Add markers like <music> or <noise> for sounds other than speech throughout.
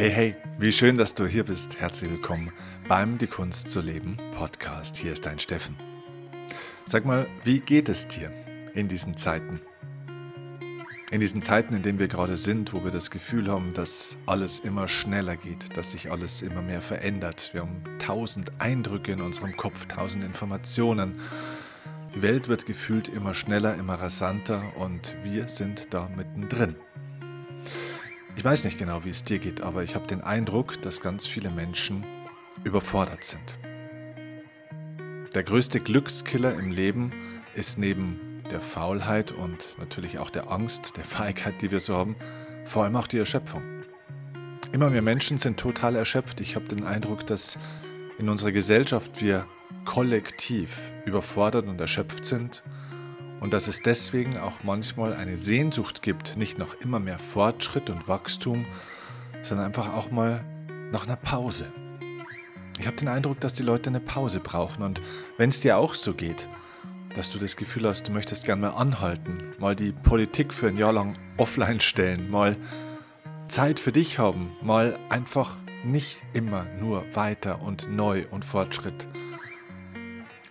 Hey, hey, wie schön, dass du hier bist. Herzlich willkommen beim Die Kunst zu leben Podcast. Hier ist dein Steffen. Sag mal, wie geht es dir in diesen Zeiten? In diesen Zeiten, in denen wir gerade sind, wo wir das Gefühl haben, dass alles immer schneller geht, dass sich alles immer mehr verändert. Wir haben tausend Eindrücke in unserem Kopf, tausend Informationen. Die Welt wird gefühlt immer schneller, immer rasanter und wir sind da mittendrin. Ich weiß nicht genau, wie es dir geht, aber ich habe den Eindruck, dass ganz viele Menschen überfordert sind. Der größte Glückskiller im Leben ist neben der Faulheit und natürlich auch der Angst, der Feigheit, die wir so haben, vor allem auch die Erschöpfung. Immer mehr Menschen sind total erschöpft. Ich habe den Eindruck, dass in unserer Gesellschaft wir kollektiv überfordert und erschöpft sind und dass es deswegen auch manchmal eine Sehnsucht gibt, nicht nach immer mehr Fortschritt und Wachstum, sondern einfach auch mal nach einer Pause. Ich habe den Eindruck, dass die Leute eine Pause brauchen und wenn es dir auch so geht, dass du das Gefühl hast, du möchtest gerne mal anhalten, mal die Politik für ein Jahr lang offline stellen, mal Zeit für dich haben, mal einfach nicht immer nur weiter und neu und Fortschritt.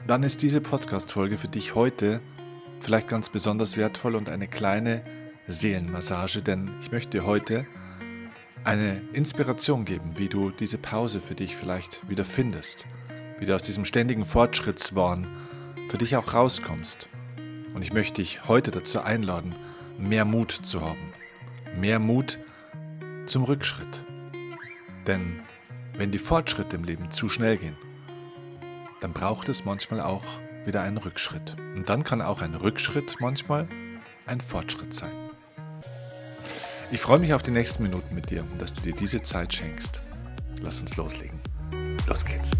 Dann ist diese Podcast-Folge für dich heute vielleicht ganz besonders wertvoll und eine kleine Seelenmassage, denn ich möchte dir heute eine Inspiration geben, wie du diese Pause für dich vielleicht wieder findest, wie du aus diesem ständigen Fortschrittswahn für dich auch rauskommst. Und ich möchte dich heute dazu einladen, mehr Mut zu haben, mehr Mut zum Rückschritt. Denn wenn die Fortschritte im Leben zu schnell gehen, dann braucht es manchmal auch wieder einen Rückschritt. Und dann kann auch ein Rückschritt manchmal ein Fortschritt sein. Ich freue mich auf die nächsten Minuten mit dir, dass du dir diese Zeit schenkst. Lass uns loslegen. Los geht's.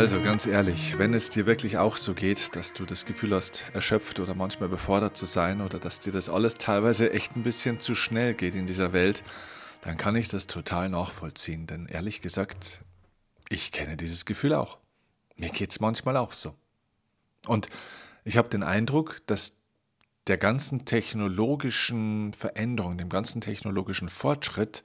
Also ganz ehrlich, wenn es dir wirklich auch so geht, dass du das Gefühl hast, erschöpft oder manchmal befordert zu sein oder dass dir das alles teilweise echt ein bisschen zu schnell geht in dieser Welt, dann kann ich das total nachvollziehen. Denn ehrlich gesagt, ich kenne dieses Gefühl auch. Mir geht es manchmal auch so. Und ich habe den Eindruck, dass der ganzen technologischen Veränderung, dem ganzen technologischen Fortschritt,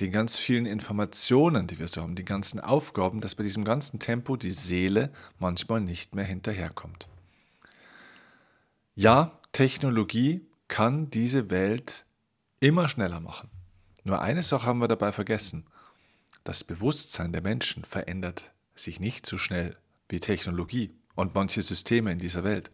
den ganz vielen Informationen, die wir so haben, die ganzen Aufgaben, dass bei diesem ganzen Tempo die Seele manchmal nicht mehr hinterherkommt. Ja, Technologie kann diese Welt immer schneller machen. Nur eine Sache haben wir dabei vergessen. Das Bewusstsein der Menschen verändert sich nicht so schnell wie Technologie und manche Systeme in dieser Welt.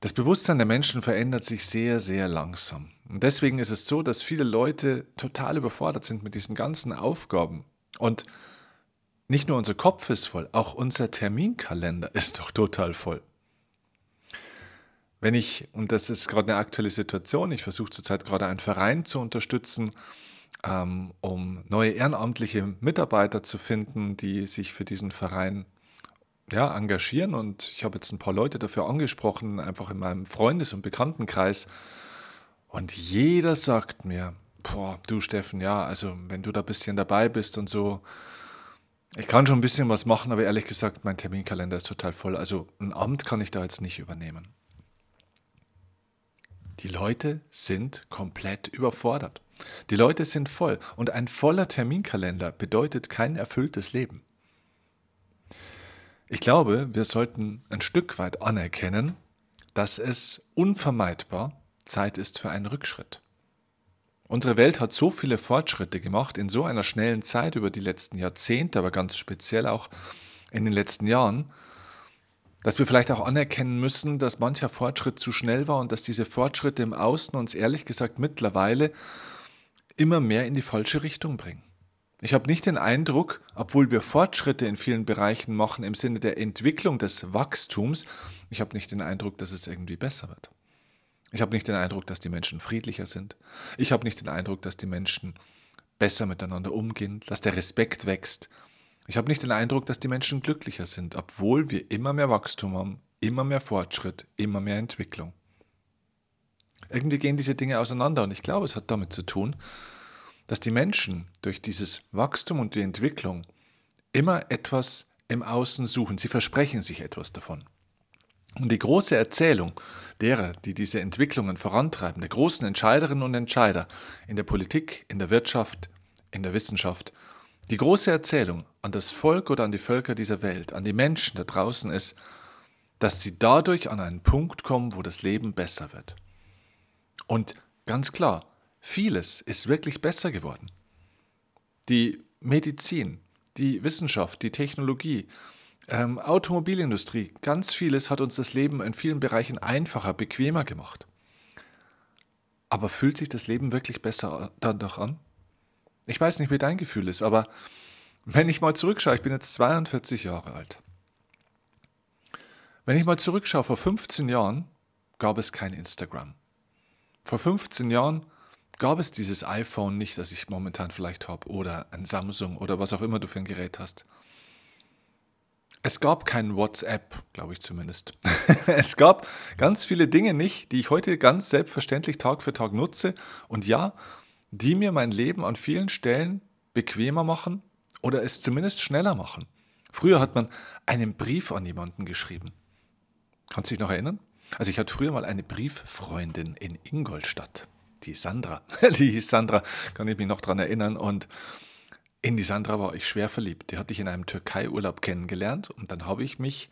Das Bewusstsein der Menschen verändert sich sehr, sehr langsam. Und deswegen ist es so, dass viele Leute total überfordert sind mit diesen ganzen Aufgaben. Und nicht nur unser Kopf ist voll, auch unser Terminkalender <laughs> ist doch total voll. Wenn ich, und das ist gerade eine aktuelle Situation, ich versuche zurzeit gerade einen Verein zu unterstützen, ähm, um neue ehrenamtliche Mitarbeiter zu finden, die sich für diesen Verein ja, engagieren. Und ich habe jetzt ein paar Leute dafür angesprochen, einfach in meinem Freundes- und Bekanntenkreis. Und jeder sagt mir, boah, du Steffen, ja, also wenn du da ein bisschen dabei bist und so, ich kann schon ein bisschen was machen, aber ehrlich gesagt, mein Terminkalender ist total voll. Also ein Amt kann ich da jetzt nicht übernehmen. Die Leute sind komplett überfordert. Die Leute sind voll und ein voller Terminkalender bedeutet kein erfülltes Leben. Ich glaube, wir sollten ein Stück weit anerkennen, dass es unvermeidbar Zeit ist für einen Rückschritt. Unsere Welt hat so viele Fortschritte gemacht in so einer schnellen Zeit über die letzten Jahrzehnte, aber ganz speziell auch in den letzten Jahren, dass wir vielleicht auch anerkennen müssen, dass mancher Fortschritt zu schnell war und dass diese Fortschritte im Außen uns ehrlich gesagt mittlerweile immer mehr in die falsche Richtung bringen. Ich habe nicht den Eindruck, obwohl wir Fortschritte in vielen Bereichen machen im Sinne der Entwicklung des Wachstums, ich habe nicht den Eindruck, dass es irgendwie besser wird. Ich habe nicht den Eindruck, dass die Menschen friedlicher sind. Ich habe nicht den Eindruck, dass die Menschen besser miteinander umgehen, dass der Respekt wächst, Ich habe nicht den Eindruck, dass die Menschen glücklicher sind, obwohl wir immer mehr Wachstum haben, immer mehr Fortschritt, immer mehr Entwicklung. Irgendwie gehen diese Dinge auseinander und ich glaube, es hat damit zu tun, dass die Menschen durch dieses Wachstum und die Entwicklung immer etwas im Außen suchen. Sie versprechen sich etwas davon. Und die große Erzählung derer, die diese Entwicklungen vorantreiben, der großen Entscheiderinnen und Entscheider in der Politik, in der Wirtschaft, in der Wissenschaft, die große Erzählung an das Volk oder an die Völker dieser Welt, an die Menschen da draußen ist, dass sie dadurch an einen Punkt kommen, wo das Leben besser wird. Und ganz klar, vieles ist wirklich besser geworden. Die Medizin, die Wissenschaft, die Technologie, ähm, Automobilindustrie, ganz vieles hat uns das Leben in vielen Bereichen einfacher, bequemer gemacht. Aber fühlt sich das Leben wirklich besser dann doch an? Ich weiß nicht, wie dein Gefühl ist, aber wenn ich mal zurückschaue, ich bin jetzt 42 Jahre alt. Wenn ich mal zurückschaue, vor 15 Jahren gab es kein Instagram. Vor 15 Jahren gab es dieses iPhone nicht, das ich momentan vielleicht habe, oder ein Samsung oder was auch immer du für ein Gerät hast. Es gab kein WhatsApp, glaube ich zumindest. <laughs> es gab ganz viele Dinge nicht, die ich heute ganz selbstverständlich Tag für Tag nutze und ja, die mir mein Leben an vielen Stellen bequemer machen oder es zumindest schneller machen. Früher hat man einen Brief an jemanden geschrieben. Kannst du dich noch erinnern? Also ich hatte früher mal eine Brieffreundin in Ingolstadt, die Sandra. <laughs> Die hieß Sandra, kann ich mich noch daran erinnern. Und in die Sandra war ich schwer verliebt. Die hatte ich in einem Türkei-Urlaub kennengelernt und dann habe ich mich,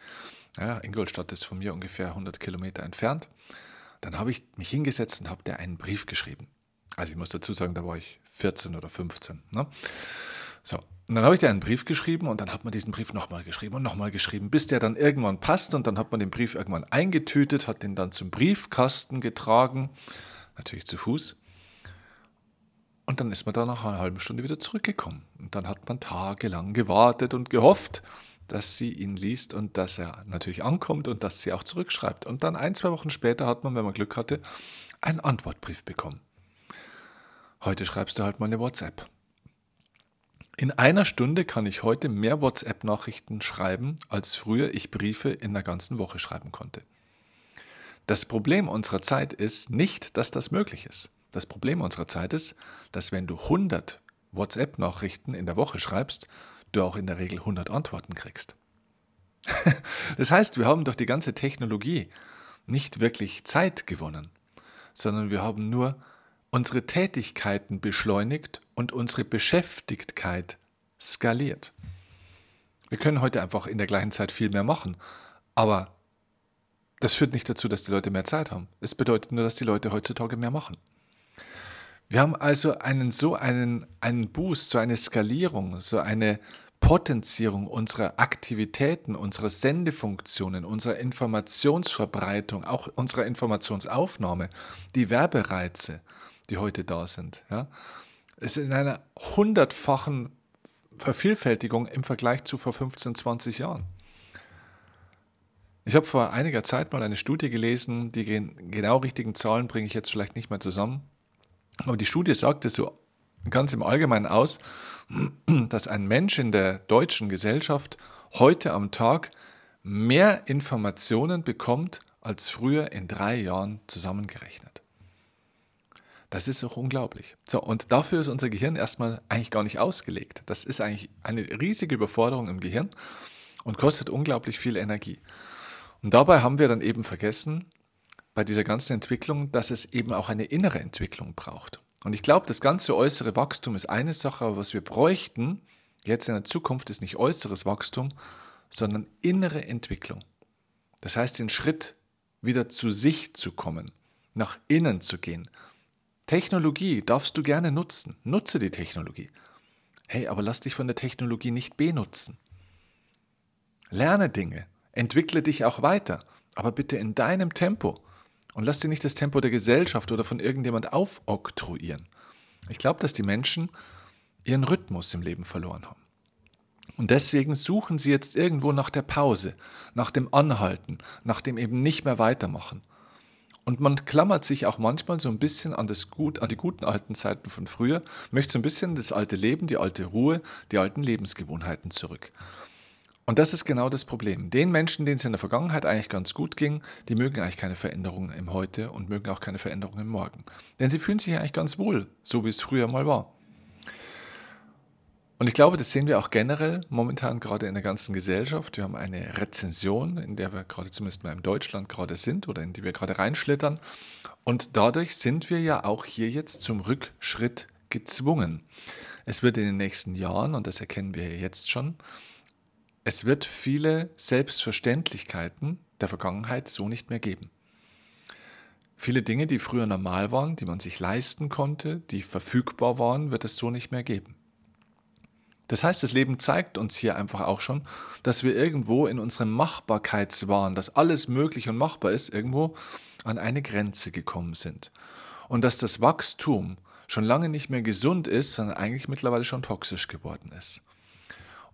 ja, Ingolstadt ist von mir ungefähr 100 Kilometer entfernt, dann habe ich mich hingesetzt und habe der einen Brief geschrieben. Also ich muss dazu sagen, da war ich 14 oder 15. Ne? So, und dann habe ich dir einen Brief geschrieben und dann hat man diesen Brief nochmal geschrieben und nochmal geschrieben, bis der dann irgendwann passt und dann hat man den Brief irgendwann eingetütet, hat den dann zum Briefkasten getragen, natürlich zu Fuß. Und dann ist man da nach einer halben Stunde wieder zurückgekommen. Und dann hat man tagelang gewartet und gehofft, dass sie ihn liest und dass er natürlich ankommt und dass sie auch zurückschreibt. Und dann ein, zwei Wochen später hat man, wenn man Glück hatte, einen Antwortbrief bekommen. Heute schreibst du halt mal eine WhatsApp. In einer Stunde kann ich heute mehr WhatsApp-Nachrichten schreiben, als früher ich Briefe in der ganzen Woche schreiben konnte. Das Problem unserer Zeit ist nicht, dass das möglich ist. Das Problem unserer Zeit ist, dass wenn du 100 WhatsApp-Nachrichten in der Woche schreibst, du auch in der Regel 100 Antworten kriegst. <laughs> das heißt, wir haben durch die ganze Technologie nicht wirklich Zeit gewonnen, sondern wir haben nur unsere Tätigkeiten beschleunigt und unsere Beschäftigtheit skaliert. Wir können heute einfach in der gleichen Zeit viel mehr machen, aber das führt nicht dazu, dass die Leute mehr Zeit haben. Es bedeutet nur, dass die Leute heutzutage mehr machen. Wir haben also einen so einen, einen Boost, so eine Skalierung, so eine Potenzierung unserer Aktivitäten, unserer Sendefunktionen, unserer Informationsverbreitung, auch unserer Informationsaufnahme, die Werbereize, die heute da sind. Ja? Es ist in einer hundertfachen Vervielfältigung im Vergleich zu vor 15, 20 Jahren. Ich habe vor einiger Zeit mal eine Studie gelesen, die genau richtigen Zahlen bringe ich jetzt vielleicht nicht mehr zusammen. Aber die Studie sagte so ganz im Allgemeinen aus, <clears throat> dass ein Mensch in der deutschen Gesellschaft heute am Tag mehr Informationen bekommt als früher in drei Jahren zusammengerechnet. Das ist auch unglaublich. So, und dafür ist unser Gehirn erstmal eigentlich gar nicht ausgelegt. Das ist eigentlich eine riesige Überforderung im Gehirn und kostet unglaublich viel Energie. Und dabei haben wir dann eben vergessen, bei dieser ganzen Entwicklung, dass es eben auch eine innere Entwicklung braucht. Und ich glaube, das ganze äußere Wachstum ist eine Sache, aber was wir bräuchten jetzt in der Zukunft ist nicht äußeres Wachstum, sondern innere Entwicklung. Das heißt, den Schritt wieder zu sich zu kommen, nach innen zu gehen Technologie darfst du gerne nutzen. Nutze die Technologie. Hey, aber lass dich von der Technologie nicht benutzen. Lerne Dinge, entwickle dich auch weiter, aber bitte in deinem Tempo. Und lass dir nicht das Tempo der Gesellschaft oder von irgendjemand aufoktroyieren. Ich glaube, dass die Menschen ihren Rhythmus im Leben verloren haben. Und deswegen suchen sie jetzt irgendwo nach der Pause, nach dem Anhalten, nach dem eben nicht mehr weitermachen. Und man klammert sich auch manchmal so ein bisschen an, das Gut, an die guten alten Zeiten von früher, möchte so ein bisschen das alte Leben, die alte Ruhe, die alten Lebensgewohnheiten zurück. Und das ist genau das Problem. Den Menschen, denen es in der Vergangenheit eigentlich ganz gut ging, die mögen eigentlich keine Veränderungen im Heute und mögen auch keine Veränderungen im Morgen. Denn sie fühlen sich eigentlich ganz wohl, so wie es früher mal war. Und ich glaube, das sehen wir auch generell momentan gerade in der ganzen Gesellschaft. Wir haben eine Rezension, in der wir gerade zumindest mal in Deutschland gerade sind oder in die wir gerade reinschlittern. Und dadurch sind wir ja auch hier jetzt zum Rückschritt gezwungen. Es wird in den nächsten Jahren, und das erkennen wir jetzt schon, es wird viele Selbstverständlichkeiten der Vergangenheit so nicht mehr geben. Viele Dinge, die früher normal waren, die man sich leisten konnte, die verfügbar waren, wird es so nicht mehr geben. Das heißt, das Leben zeigt uns hier einfach auch schon, dass wir irgendwo in unserem Machbarkeitswahn, dass alles möglich und machbar ist, irgendwo an eine Grenze gekommen sind. Und dass das Wachstum schon lange nicht mehr gesund ist, sondern eigentlich mittlerweile schon toxisch geworden ist.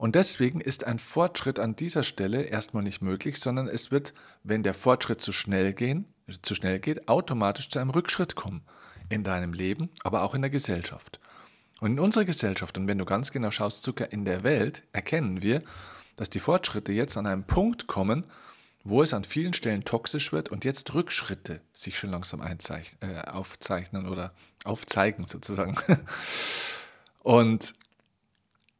Und deswegen ist ein Fortschritt an dieser Stelle erstmal nicht möglich, sondern es wird, wenn der Fortschritt zu schnell, gehen, zu schnell geht, automatisch zu einem Rückschritt kommen. In deinem Leben, aber auch in der Gesellschaft. Und in unserer Gesellschaft, und wenn du ganz genau schaust, sogar in der Welt, erkennen wir, dass die Fortschritte jetzt an einem Punkt kommen, wo es an vielen Stellen toxisch wird und jetzt Rückschritte sich schon langsam äh, aufzeichnen oder aufzeigen sozusagen. <laughs> und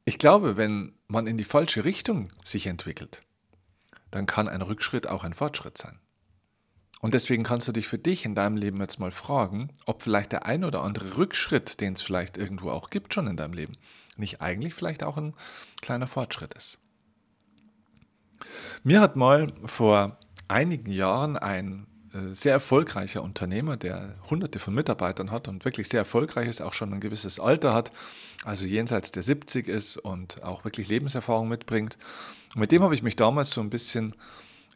ich glaube, wenn man in die falsche Richtung sich entwickelt, dann kann ein Rückschritt auch ein Fortschritt sein. Und deswegen kannst du dich für dich in deinem Leben jetzt mal fragen, ob vielleicht der ein oder andere Rückschritt, den es vielleicht irgendwo auch gibt schon in deinem Leben, nicht eigentlich vielleicht auch ein kleiner Fortschritt ist. Mir hat mal vor einigen Jahren ein sehr erfolgreicher Unternehmer, der hunderte von Mitarbeitern hat und wirklich sehr erfolgreich ist, auch schon ein gewisses Alter hat, also jenseits der 70 ist und auch wirklich Lebenserfahrung mitbringt. Und mit dem habe ich mich damals so ein bisschen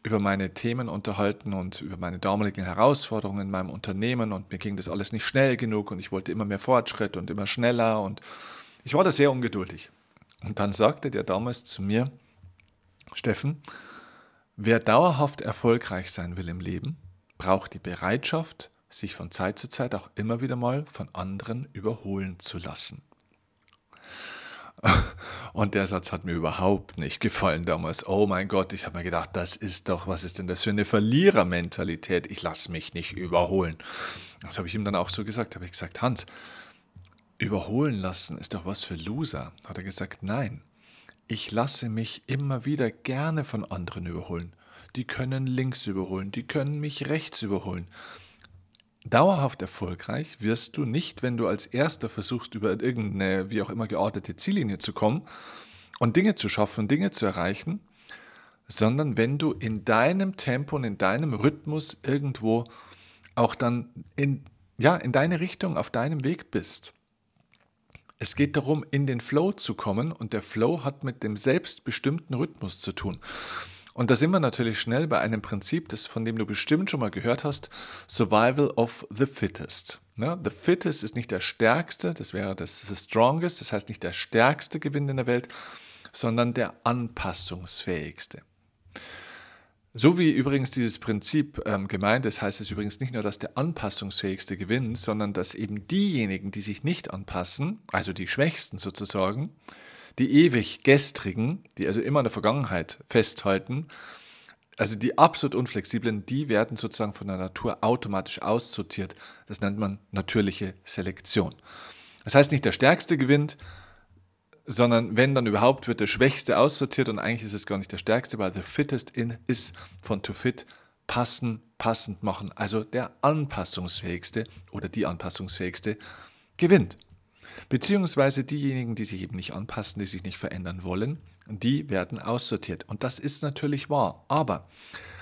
über meine Themen unterhalten und über meine damaligen Herausforderungen in meinem Unternehmen und mir ging das alles nicht schnell genug und ich wollte immer mehr Fortschritt und immer schneller und ich war da sehr ungeduldig. Und dann sagte der damals zu mir, Steffen, wer dauerhaft erfolgreich sein will im Leben, braucht die Bereitschaft, sich von Zeit zu Zeit auch immer wieder mal von anderen überholen zu lassen. <laughs> Und der Satz hat mir überhaupt nicht gefallen damals. Oh mein Gott, ich habe mir gedacht, das ist doch, was ist denn das für eine Verlierermentalität? Ich lasse mich nicht überholen. Das habe ich ihm dann auch so gesagt. Habe ich gesagt, Hans, überholen lassen ist doch was für Loser. Hat er gesagt, nein. Ich lasse mich immer wieder gerne von anderen überholen die können links überholen, die können mich rechts überholen. Dauerhaft erfolgreich wirst du nicht, wenn du als Erster versuchst, über irgendeine, wie auch immer geordnete Ziellinie zu kommen und Dinge zu schaffen, Dinge zu erreichen, sondern wenn du in deinem Tempo und in deinem Rhythmus irgendwo auch dann in, ja, in deine Richtung, auf deinem Weg bist. Es geht darum, in den Flow zu kommen und der Flow hat mit dem selbstbestimmten Rhythmus zu tun. Und da sind wir natürlich schnell bei einem Prinzip, das, von dem du bestimmt schon mal gehört hast, Survival of the Fittest. Ne? The Fittest ist nicht der Stärkste, das wäre das, the Strongest, das heißt nicht der stärkste Gewinn in der Welt, sondern der anpassungsfähigste. So wie übrigens dieses Prinzip ähm, gemeint ist, heißt es übrigens nicht nur, dass der anpassungsfähigste gewinnt, sondern dass eben diejenigen, die sich nicht anpassen, also die Schwächsten sozusagen, die ewig gestrigen, die also immer in der Vergangenheit festhalten, also die absolut unflexiblen, die werden sozusagen von der Natur automatisch aussortiert. Das nennt man natürliche Selektion. Das heißt nicht der Stärkste gewinnt, sondern wenn dann überhaupt wird der Schwächste aussortiert und eigentlich ist es gar nicht der Stärkste, weil the fittest in ist von to fit passen, passend machen. Also der anpassungsfähigste oder die anpassungsfähigste gewinnt. Beziehungsweise diejenigen, die sich eben nicht anpassen, die sich nicht verändern wollen, die werden aussortiert. Und das ist natürlich wahr. Aber,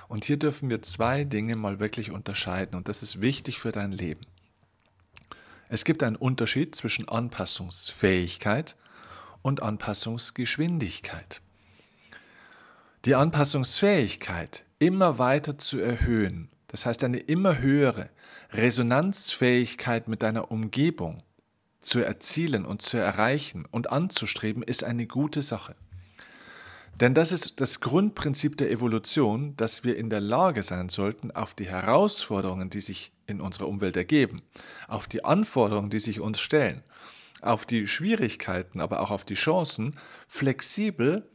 und hier dürfen wir zwei Dinge mal wirklich unterscheiden, und das ist wichtig für dein Leben. Es gibt einen Unterschied zwischen Anpassungsfähigkeit und Anpassungsgeschwindigkeit. Die Anpassungsfähigkeit immer weiter zu erhöhen, das heißt eine immer höhere Resonanzfähigkeit mit deiner Umgebung, zu erzielen und zu erreichen und anzustreben, ist eine gute Sache. Denn das ist das Grundprinzip der Evolution, dass wir in der Lage sein sollten, auf die Herausforderungen, die sich in unserer Umwelt ergeben, auf die Anforderungen, die sich uns stellen, auf die Schwierigkeiten, aber auch auf die Chancen, flexibel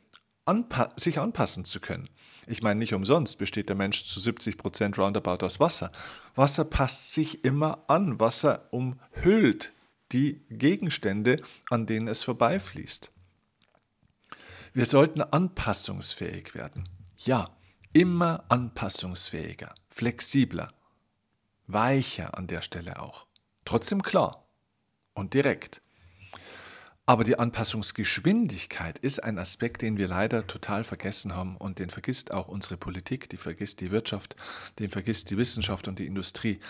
anpa sich anpassen zu können. Ich meine, nicht umsonst besteht der Mensch zu 70 Prozent roundabout aus Wasser. Wasser passt sich immer an. Wasser umhüllt die Gegenstände, an denen es vorbeifließt. Wir sollten anpassungsfähig werden. Ja, immer anpassungsfähiger, flexibler, weicher an der Stelle auch. Trotzdem klar und direkt. Aber die Anpassungsgeschwindigkeit ist ein Aspekt, den wir leider total vergessen haben und den vergisst auch unsere Politik, die vergisst die Wirtschaft, den vergisst die Wissenschaft und die Industrie.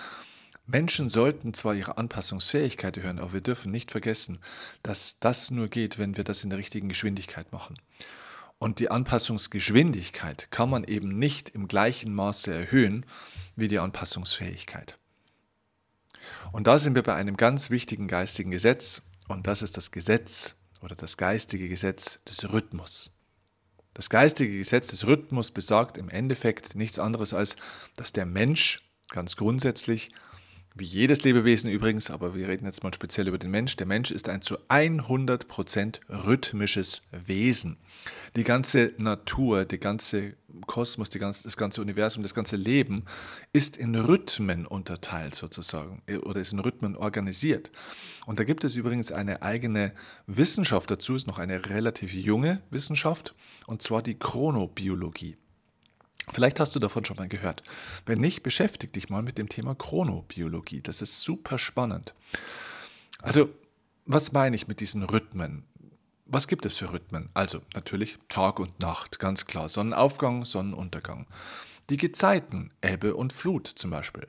Menschen sollten zwar ihre Anpassungsfähigkeit hören, aber wir dürfen nicht vergessen, dass das nur geht, wenn wir das in der richtigen Geschwindigkeit machen. Und die Anpassungsgeschwindigkeit kann man eben nicht im gleichen Maße erhöhen wie die Anpassungsfähigkeit. Und da sind wir bei einem ganz wichtigen geistigen Gesetz, und das ist das Gesetz oder das geistige Gesetz des Rhythmus. Das geistige Gesetz des Rhythmus besagt im Endeffekt nichts anderes als, dass der Mensch ganz grundsätzlich wie jedes Lebewesen übrigens, aber wir reden jetzt mal speziell über den Mensch. Der Mensch ist ein zu 100% rhythmisches Wesen. Die ganze Natur, der ganze Kosmos, ganze, das ganze Universum, das ganze Leben ist in Rhythmen unterteilt sozusagen äh, oder ist in Rhythmen organisiert. Und da gibt es übrigens eine eigene Wissenschaft dazu, ist noch eine relativ junge Wissenschaft, und zwar die Chronobiologie. Vielleicht hast du davon schon mal gehört. Wenn nicht, beschäftige dich mal mit dem Thema Chronobiologie. Das ist super spannend. Also, was meine ich mit diesen Rhythmen? Was gibt es für Rhythmen? Also natürlich Tag und Nacht, ganz klar. Sonnenaufgang, Sonnenuntergang. Die Gezeiten, Ebbe und Flut zum Beispiel.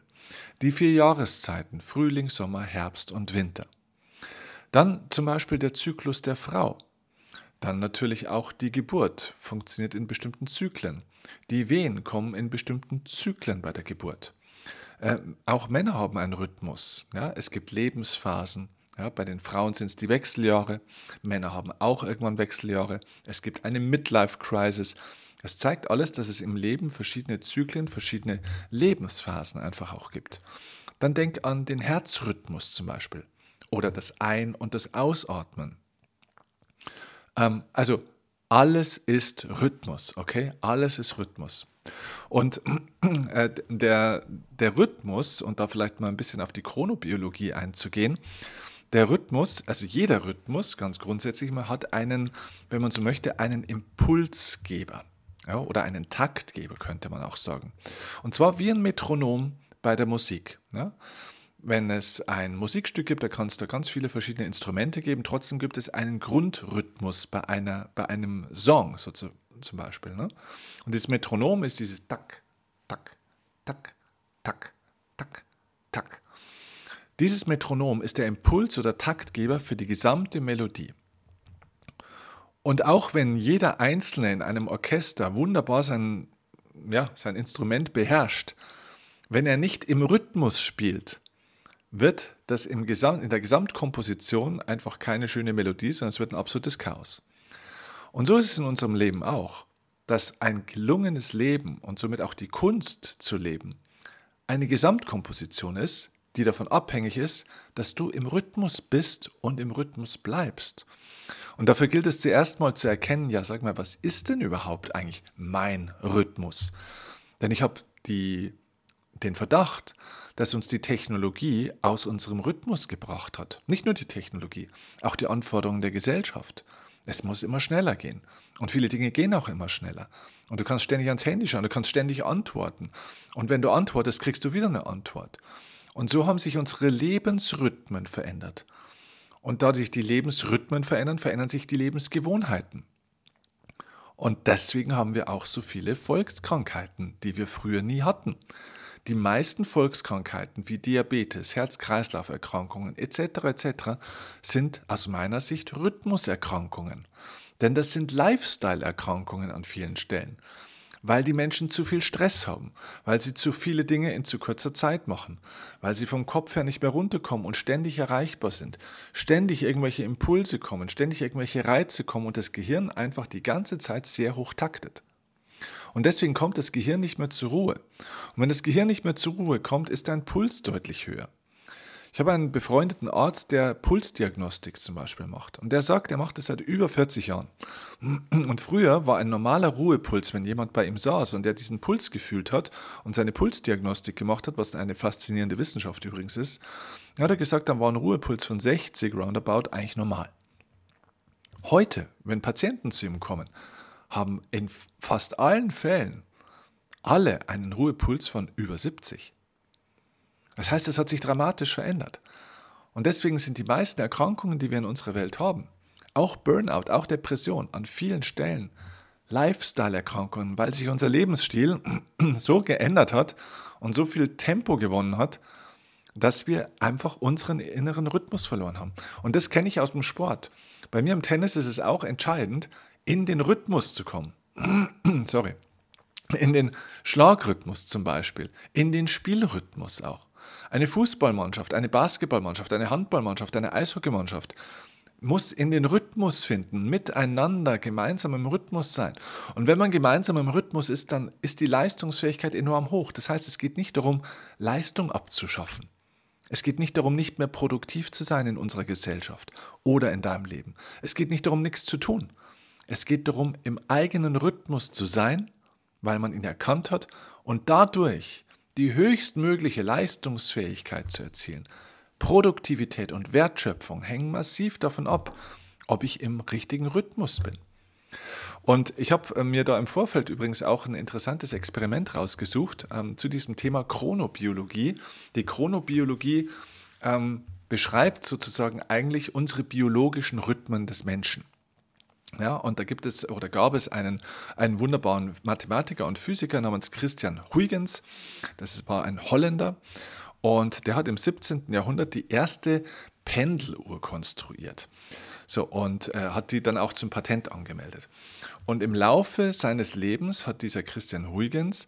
Die vier Jahreszeiten, Frühling, Sommer, Herbst und Winter. Dann zum Beispiel der Zyklus der Frau. Dann natürlich auch die Geburt, funktioniert in bestimmten Zyklen. Die Wehen kommen in bestimmten Zyklen bei der Geburt. Äh, auch Männer haben einen Rhythmus. Ja? Es gibt Lebensphasen. Ja? Bei den Frauen sind es die Wechseljahre. Männer haben auch irgendwann Wechseljahre. Es gibt eine Midlife-Crisis. Es zeigt alles, dass es im Leben verschiedene Zyklen, verschiedene Lebensphasen einfach auch gibt. Dann denk an den Herzrhythmus zum Beispiel oder das Ein- und das Ausatmen. Ähm, also alles ist Rhythmus, okay? Alles ist Rhythmus. Und <clears throat> äh, der, der Rhythmus, und da vielleicht mal ein bisschen auf die Chronobiologie einzugehen, der Rhythmus, also jeder Rhythmus ganz grundsätzlich mal hat einen, wenn man so möchte, einen Impulsgeber ja, oder einen Taktgeber, könnte man auch sagen. Und zwar wie ein Metronom bei der Musik. Ja wenn es ein Musikstück gibt, da kann es da ganz viele verschiedene Instrumente geben. Trotzdem gibt es einen Grundrhythmus bei, einer, bei einem Song, so zu, zum Beispiel. Ne? Und das Metronom ist dieses Tak, Tak, Tak, Tak, Tak, Tak. Dieses Metronom ist der Impuls oder Taktgeber für die gesamte Melodie. Und auch wenn jeder Einzelne in einem Orchester wunderbar sein, ja, sein Instrument beherrscht, wenn er nicht im Rhythmus spielt, wird das im Gesam in der Gesamtkomposition einfach keine schöne Melodie, sondern es wird ein absolutes Chaos. Und so ist es in unserem Leben auch, dass ein gelungenes Leben und somit auch die Kunst zu leben eine Gesamtkomposition ist, die davon abhängig ist, dass du im Rhythmus bist und im Rhythmus bleibst. Und dafür gilt es zuerst mal zu erkennen, ja, sag mal, was ist denn überhaupt eigentlich mein Rhythmus? Denn ich habe den Verdacht, dass uns die Technologie aus unserem Rhythmus gebracht hat. Nicht nur die Technologie, auch die Anforderungen der Gesellschaft. Es muss immer schneller gehen. Und viele Dinge gehen auch immer schneller. Und du kannst ständig ans Handy schauen, du kannst ständig antworten. Und wenn du antwortest, kriegst du wieder eine Antwort. Und so haben sich unsere Lebensrhythmen verändert. Und da sich die Lebensrhythmen verändern, verändern sich die Lebensgewohnheiten. Und deswegen haben wir auch so viele Volkskrankheiten, die wir früher nie hatten. Die meisten Volkskrankheiten wie Diabetes, Herz-Kreislauf-Erkrankungen etc. etc. sind aus meiner Sicht Rhythmuserkrankungen. Denn das sind Lifestyle-Erkrankungen an vielen Stellen. weil die Menschen zu viel Stress haben, weil sie zu viele Dinge in zu kurzer Zeit machen, weil sie vom Kopf her nicht mehr runterkommen und ständig erreichbar sind, ständig irgendwelche Impulse kommen, ständig irgendwelche Reize kommen und das Gehirn einfach die ganze Zeit sehr hoch taktet. Und deswegen kommt das Gehirn nicht mehr zur Ruhe. Und wenn das Gehirn nicht mehr zur Ruhe kommt, ist dein Puls deutlich höher. Ich habe einen befreundeten Arzt, der Pulsdiagnostik zum Beispiel macht. Und der sagt, er macht das seit über 40 Jahren. Und früher war ein normaler Ruhepuls, wenn jemand bei ihm saß und der diesen Puls gefühlt hat und seine Pulsdiagnostik gemacht hat, was eine faszinierende Wissenschaft übrigens ist, hat er gesagt, dann war ein Ruhepuls von 60 roundabout eigentlich normal. Heute, wenn Patienten zu ihm kommen, haben in fast allen Fällen alle einen Ruhepuls von über 70. Das heißt, es hat sich dramatisch verändert. Und deswegen sind die meisten Erkrankungen, die wir in unserer Welt haben, auch Burnout, auch Depression, an vielen Stellen Lifestyle-Erkrankungen, weil sich unser Lebensstil <clears throat> so geändert hat und so viel Tempo gewonnen hat, dass wir einfach unseren inneren Rhythmus verloren haben. Und das kenne ich aus dem Sport. Bei mir im Tennis ist es auch entscheidend, in den Rhythmus zu kommen. <clears throat> Sorry. In den Schlagrhythmus zum Beispiel, in den Spielrhythmus auch. Eine Fußballmannschaft, eine Basketballmannschaft, eine Handballmannschaft, eine Eishockeymannschaft muss in den Rhythmus finden, miteinander gemeinsam im Rhythmus sein. Und wenn man gemeinsam im Rhythmus ist, dann ist die Leistungsfähigkeit enorm hoch. Das heißt, es geht nicht darum, Leistung abzuschaffen. Es geht nicht darum, nicht mehr produktiv zu sein in unserer Gesellschaft oder in deinem Leben. Es geht nicht darum, nichts zu tun. Es geht darum, im eigenen Rhythmus zu sein, weil man ihn erkannt hat und dadurch die höchstmögliche Leistungsfähigkeit zu erzielen. Produktivität und Wertschöpfung hängen massiv davon ab, ob ich im richtigen Rhythmus bin. Und ich habe äh, mir da im Vorfeld übrigens auch ein interessantes Experiment rausgesucht ähm, zu diesem Thema Chronobiologie. Die Chronobiologie ähm, beschreibt sozusagen eigentlich unsere biologischen Rhythmen des Menschen. Ja, und da gibt es oder gab es einen, einen wunderbaren Mathematiker und Physiker namens Christian Huygens. Das war ein Holländer und der hat im 17. Jahrhundert die erste Pendeluhr konstruiert. So, und äh, hat die dann auch zum Patent angemeldet. Und im Laufe seines Lebens hat dieser Christian Huygens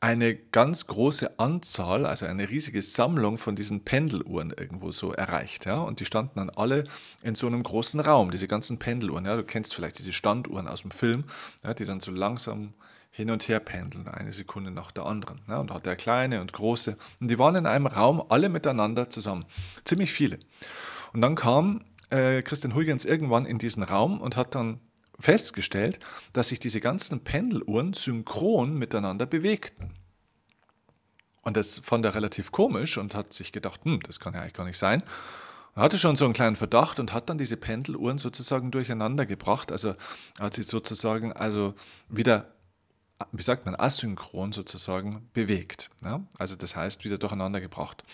eine ganz große Anzahl, also eine riesige Sammlung von diesen Pendeluhren irgendwo so erreicht. Ja? Und die standen dann alle in so einem großen Raum, diese ganzen Pendeluhren. Ja? Du kennst vielleicht diese Standuhren aus dem Film, ja, die dann so langsam hin und her pendeln, eine Sekunde nach der anderen. Ja? Und hat er kleine und große. Und die waren in einem Raum alle miteinander zusammen. Ziemlich viele. Und dann kam äh, Christian Huygens irgendwann in diesen Raum und hat dann festgestellt, dass sich diese ganzen Pendeluhren synchron miteinander bewegten. Und das fand er relativ komisch und hat sich gedacht, hm, das kann ja eigentlich gar nicht sein. Er hatte schon so einen kleinen Verdacht und hat dann diese Pendeluhren sozusagen durcheinander gebracht. Also hat sie sozusagen also wieder wie sagt man, asynchron sozusagen bewegt. Ja? Also das heißt, wieder durcheinander gebracht.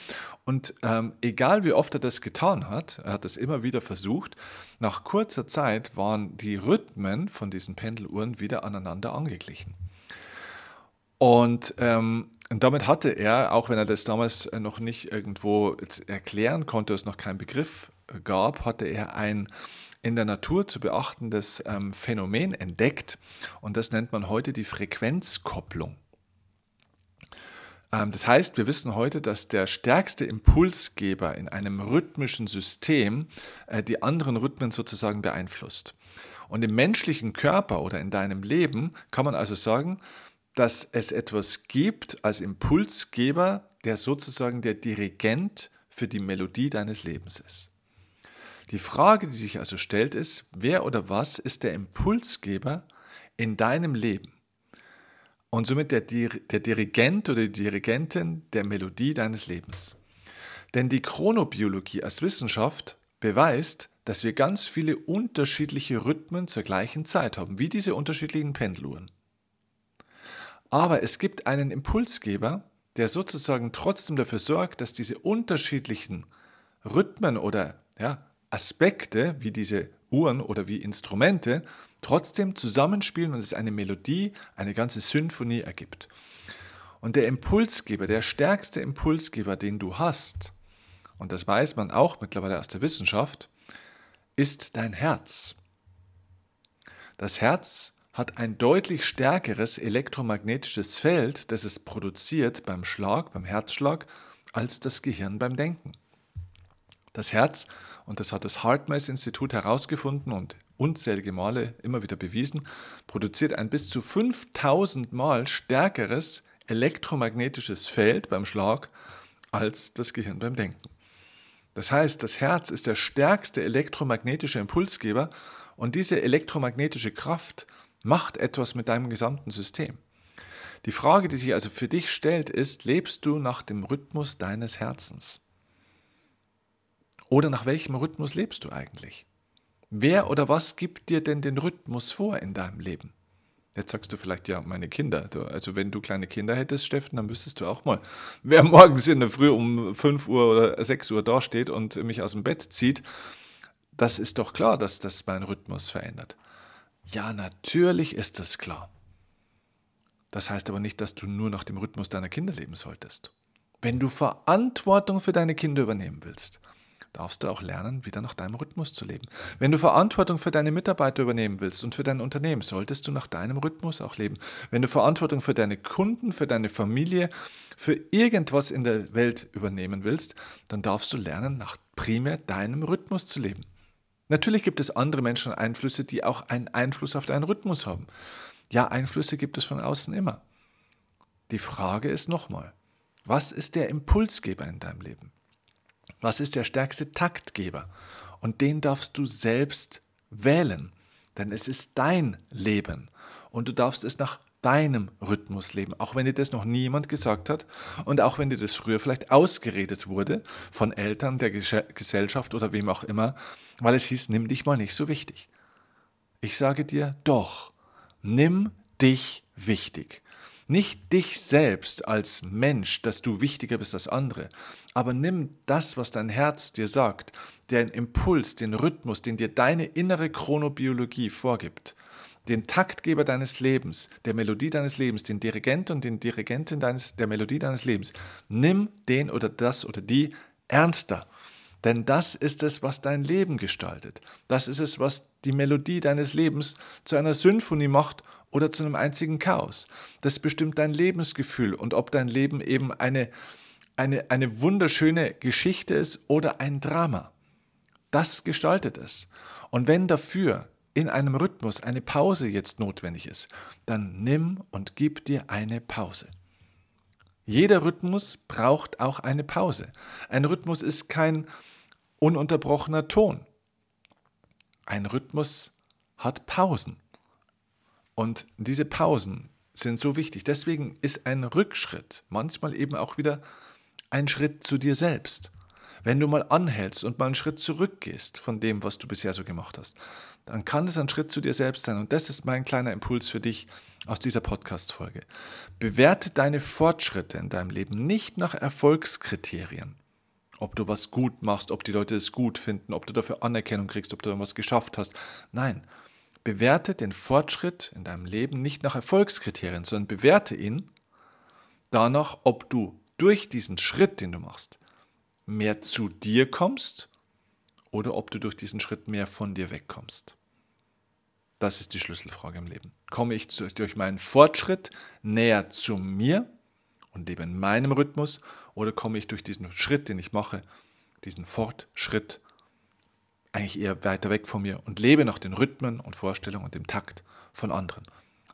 Und ähm, egal wie oft er das getan hat, er hat es immer wieder versucht, nach kurzer Zeit waren die Rhythmen von diesen Pendeluhren wieder aneinander angeglichen. Und ähm, und damit hatte er, auch wenn er das damals noch nicht irgendwo erklären konnte, es noch keinen Begriff gab, hatte er ein in der Natur zu beachtendes ähm, Phänomen entdeckt und das nennt man heute die Frequenzkopplung. Ähm, das heißt, wir wissen heute, dass der stärkste Impulsgeber in einem rhythmischen System äh, die anderen Rhythmen sozusagen beeinflusst. Und im menschlichen Körper oder in deinem Leben kann man also sagen, dass es etwas gibt als Impulsgeber, der sozusagen der Dirigent für die Melodie deines Lebens ist. Die Frage, die sich also stellt, ist, wer oder was ist der Impulsgeber in deinem Leben? Und somit der, der Dirigent oder die Dirigentin der Melodie deines Lebens. Denn die Chronobiologie als Wissenschaft beweist, dass wir ganz viele unterschiedliche Rhythmen zur gleichen Zeit haben, wie diese unterschiedlichen Pendeluhren. Aber es gibt einen Impulsgeber, der sozusagen trotzdem dafür sorgt, dass diese unterschiedlichen Rhythmen oder ja, Aspekte wie diese Uhren oder wie Instrumente trotzdem zusammenspielen und es eine Melodie, eine ganze Symphonie ergibt. Und der Impulsgeber, der stärkste Impulsgeber, den du hast, und das weiß man auch mittlerweile aus der Wissenschaft, ist dein Herz. Das Herz hat ein deutlich stärkeres elektromagnetisches Feld, das es produziert beim Schlag, beim Herzschlag, als das Gehirn beim Denken. Das Herz, und das hat das HeartMath-Institut herausgefunden und unzählige Male immer wieder bewiesen, produziert ein bis zu 5000 Mal stärkeres elektromagnetisches Feld beim Schlag als das Gehirn beim Denken. Das heißt, das Herz ist der stärkste elektromagnetische Impulsgeber und diese elektromagnetische Kraft macht etwas mit deinem gesamten System. Die Frage, die sich also für dich stellt, ist, lebst du nach dem Rhythmus deines Herzens? Oder nach welchem Rhythmus lebst du eigentlich? Wer oder was gibt dir denn den Rhythmus vor in deinem Leben? Jetzt sagst du vielleicht, ja, meine Kinder. Also wenn du kleine Kinder hättest, Steffen, dann müsstest du auch mal, wer morgens in der Früh um 5 Uhr oder 6 Uhr dasteht und mich aus dem Bett zieht, das ist doch klar, dass das meinen Rhythmus verändert. Ja, natürlich ist das klar. Das heißt aber nicht, dass du nur nach dem Rhythmus deiner Kinder leben solltest. Wenn du Verantwortung für deine Kinder übernehmen willst, darfst du auch lernen, wieder nach deinem Rhythmus zu leben. Wenn du Verantwortung für deine Mitarbeiter übernehmen willst und für dein Unternehmen, solltest du nach deinem Rhythmus auch leben. Wenn du Verantwortung für deine Kunden, für deine Familie, für irgendwas in der Welt übernehmen willst, dann darfst du lernen, nach primär deinem Rhythmus zu leben. Natürlich gibt es andere Menschen und Einflüsse, die auch einen Einfluss auf deinen Rhythmus haben. Ja, Einflüsse gibt es von außen immer. Die Frage ist nochmal, was ist der Impulsgeber in deinem Leben? Was ist der stärkste Taktgeber? Und den darfst du selbst wählen, denn es ist dein Leben und du darfst es nach deinem Rhythmus leben, auch wenn dir das noch niemand gesagt hat und auch wenn dir das früher vielleicht ausgeredet wurde von Eltern, der Gesellschaft oder wem auch immer, weil es hieß, nimm dich mal nicht so wichtig. Ich sage dir, doch, nimm dich wichtig. Nicht dich selbst als Mensch, dass du wichtiger bist als andere, aber nimm das, was dein Herz dir sagt, den Impuls, den Rhythmus, den dir deine innere Chronobiologie vorgibt, den Taktgeber deines Lebens, der Melodie deines Lebens, den Dirigent und den Dirigentin deines, der Melodie deines Lebens. Nimm den oder das oder die ernster. Denn das ist es, was dein Leben gestaltet. Das ist es, was die Melodie deines Lebens zu einer Symphonie macht oder zu einem einzigen Chaos. Das bestimmt dein Lebensgefühl und ob dein Leben eben eine, eine, eine wunderschöne Geschichte ist oder ein Drama. Das gestaltet es. Und wenn dafür in einem Rhythmus eine Pause jetzt notwendig ist, dann nimm und gib dir eine Pause. Jeder Rhythmus braucht auch eine Pause. Ein Rhythmus ist kein ununterbrochener Ton. Ein Rhythmus hat Pausen. Und diese Pausen sind so wichtig. Deswegen ist ein Rückschritt manchmal eben auch wieder ein Schritt zu dir selbst. Wenn du mal anhältst und mal einen Schritt zurückgehst von dem, was du bisher so gemacht hast, dann kann es ein Schritt zu dir selbst sein. Und das ist mein kleiner Impuls für dich aus dieser Podcast-Folge. Bewerte deine Fortschritte in deinem Leben nicht nach Erfolgskriterien. Ob du was gut machst, ob die Leute es gut finden, ob du dafür Anerkennung kriegst, ob du was geschafft hast. Nein, Bewerte den Fortschritt in deinem Leben nicht nach Erfolgskriterien, sondern bewerte ihn danach, ob du durch diesen Schritt, den du machst, mehr zu dir kommst oder ob du durch diesen Schritt mehr von dir wegkommst. Das ist die Schlüsselfrage im Leben. Komme ich durch meinen Fortschritt näher zu mir und lebe in meinem Rhythmus oder komme ich durch diesen Schritt, den ich mache, diesen Fortschritt eigentlich eher weiter weg von mir und lebe nach den Rhythmen und Vorstellungen und dem Takt von anderen.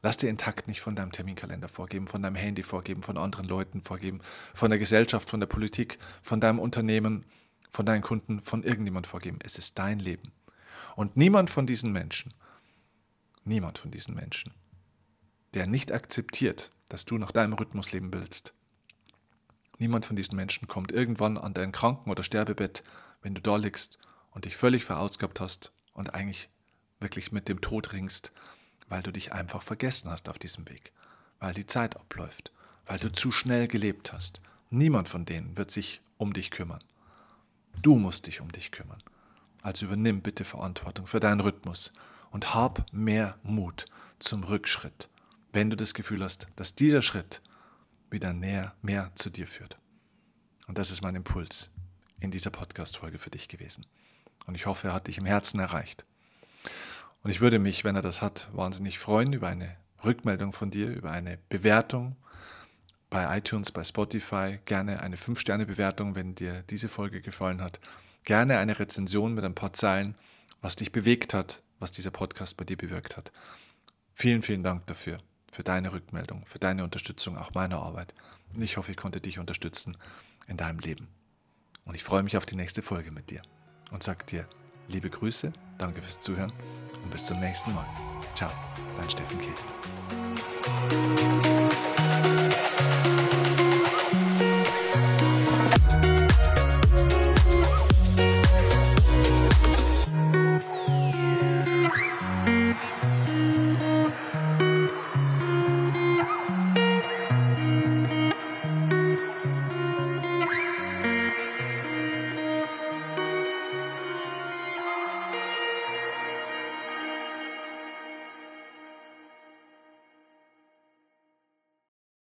Lass dir den Takt nicht von deinem Terminkalender vorgeben, von deinem Handy vorgeben, von anderen Leuten vorgeben, von der Gesellschaft, von der Politik, von deinem Unternehmen, von deinen Kunden, von irgendjemand vorgeben. Es ist dein Leben. Und niemand von diesen Menschen, niemand von diesen Menschen, der nicht akzeptiert, dass du nach deinem Rhythmus leben willst, niemand von diesen Menschen kommt irgendwann an dein Kranken- oder Sterbebett, wenn du da liegst und dich völlig verausgabt hast und eigentlich wirklich mit dem Tod ringst, weil du dich einfach vergessen hast auf diesem Weg, weil die Zeit abläuft, weil du zu schnell gelebt hast. Niemand von denen wird sich um dich kümmern. Du musst dich um dich kümmern. Also übernimm bitte Verantwortung für deinen Rhythmus und hab mehr Mut zum Rückschritt, wenn du das Gefühl hast, dass dieser Schritt wieder näher, mehr zu dir führt. Und das ist mein Impuls in dieser Podcast-Folge für dich gewesen. Und ich hoffe, er hat dich im Herzen erreicht. Und ich würde mich, wenn er das hat, wahnsinnig freuen über eine Rückmeldung von dir, über eine Bewertung bei iTunes, bei Spotify. Gerne eine 5-Sterne-Bewertung, wenn dir diese Folge gefallen hat. Gerne eine Rezension mit ein paar Zeilen, was dich bewegt hat, was dieser Podcast bei dir bewirkt hat. Vielen, vielen Dank dafür, für deine Rückmeldung, für deine Unterstützung auch meiner Arbeit. Und ich hoffe, ich konnte dich unterstützen in deinem Leben. Und ich freue mich auf die nächste Folge mit dir und sage dir liebe Grüße, danke fürs Zuhören und bis zum nächsten Mal. Ciao, dein Steffen Kehl.